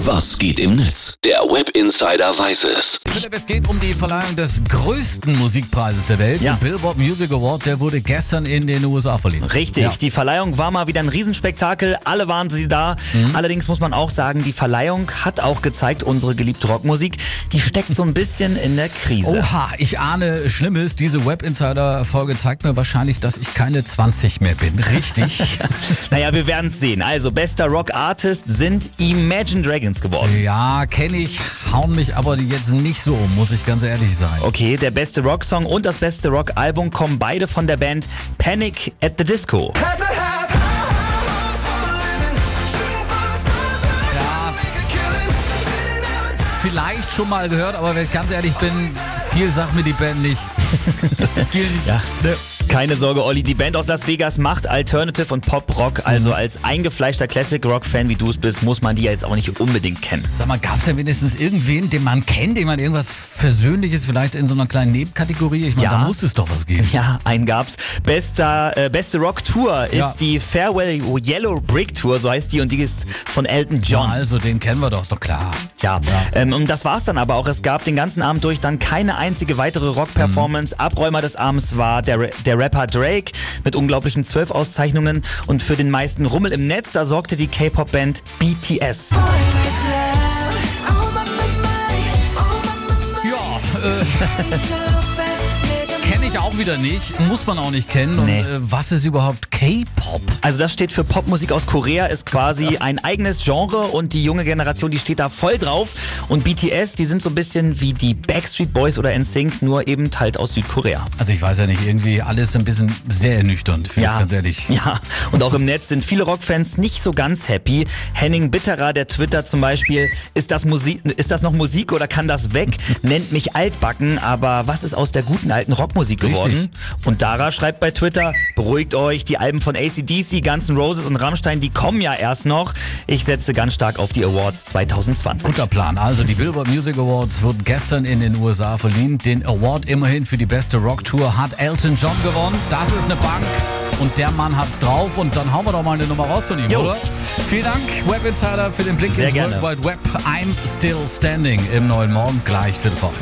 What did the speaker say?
Was geht im Netz? Der Web Insider weiß es. Philipp, es geht um die Verleihung des größten Musikpreises der Welt. Ja. Den Billboard Music Award, der wurde gestern in den USA verliehen. Richtig, Ja. die Verleihung war mal wieder ein Riesenspektakel, alle waren sie da. Mhm. Allerdings muss man auch sagen, die Verleihung hat auch gezeigt, unsere geliebte Rockmusik, die steckt so ein bisschen in der Krise. Oha, ich ahne Schlimmes. Diese Web Insider Folge zeigt mir wahrscheinlich, dass ich keine 20 mehr bin. Richtig? Naja, wir werden es sehen. Also, bester Rock Artist sind Imagine Dragons geworden. ja, kenne ich, hauen mich aber jetzt nicht so um, muss ich ganz ehrlich sein. Okay, der beste Rocksong und das beste Rockalbum kommen beide von der Band Panic at the Disco. Ja, vielleicht schon mal gehört, aber wenn ich ganz ehrlich bin, viel sagt mir die Band nicht. viel. Ja, ne. Keine Sorge, Olli, die Band aus Las Vegas macht Alternative und Pop-Rock. Also als eingefleischter Classic-Rock-Fan, wie du es bist, muss man die ja jetzt auch nicht unbedingt kennen. Sag mal, gab es denn wenigstens irgendwen, den man kennt, dem man irgendwas Versöhnliches vielleicht in so einer kleinen Nebenkategorie? Ich meine, Ja. da muss es doch was geben. Ja, einen gab's. Bester, äh, beste Rock-Tour ist Ja. die Farewell Yellow Brick Tour, so heißt die, und die ist von Elton John. Also, den kennen wir doch, ist doch klar. Ja, ähm, und das war's dann aber auch. Es gab den ganzen Abend durch dann keine einzige weitere Rock-Performance. Abräumer des Abends war der, der Rapper Drake mit unglaublichen zwölf Auszeichnungen. Und für den meisten Rummel im Netz, da sorgte die K-Pop-Band BTS. Ja, äh, auch wieder nicht, muss man auch nicht kennen. Nee. Und äh, was ist überhaupt K-Pop? Also das steht für Popmusik aus Korea, ist quasi ein eigenes Genre und die junge Generation, die steht da voll drauf. Und BTS, die sind so ein bisschen wie die Backstreet Boys oder NSYNC, nur eben halt aus Südkorea. Also ich weiß ja nicht, irgendwie alles ein bisschen sehr ernüchternd, finde ich ganz ehrlich. Ja, und auch im Netz sind viele Rockfans nicht so ganz happy. Henning Bitterer, der Twitter zum Beispiel, ist das, Musik, ist das noch Musik oder kann das weg? Nennt mich altbacken, aber was ist aus der guten alten Rockmusik geworden? Richtig. Und Dara schreibt bei Twitter, beruhigt euch, die Alben von ACDC, Guns N' Roses und Rammstein, die kommen ja erst noch. Ich setze ganz stark auf die Awards 2020. Guter Plan. Also die Billboard Music Awards wurden gestern in den USA verliehen. Den Award immerhin für die beste Rocktour hat Elton John gewonnen. Das ist eine Bank. Und der Mann hat's drauf. Und dann hauen wir doch mal eine Nummer raus von ihm, Jo. oder? Vielen Dank, Web Insider, für den Blick Sehr ins gerne. World Wide Web. I'm still standing im neuen Morgen. Gleich Viertel vor.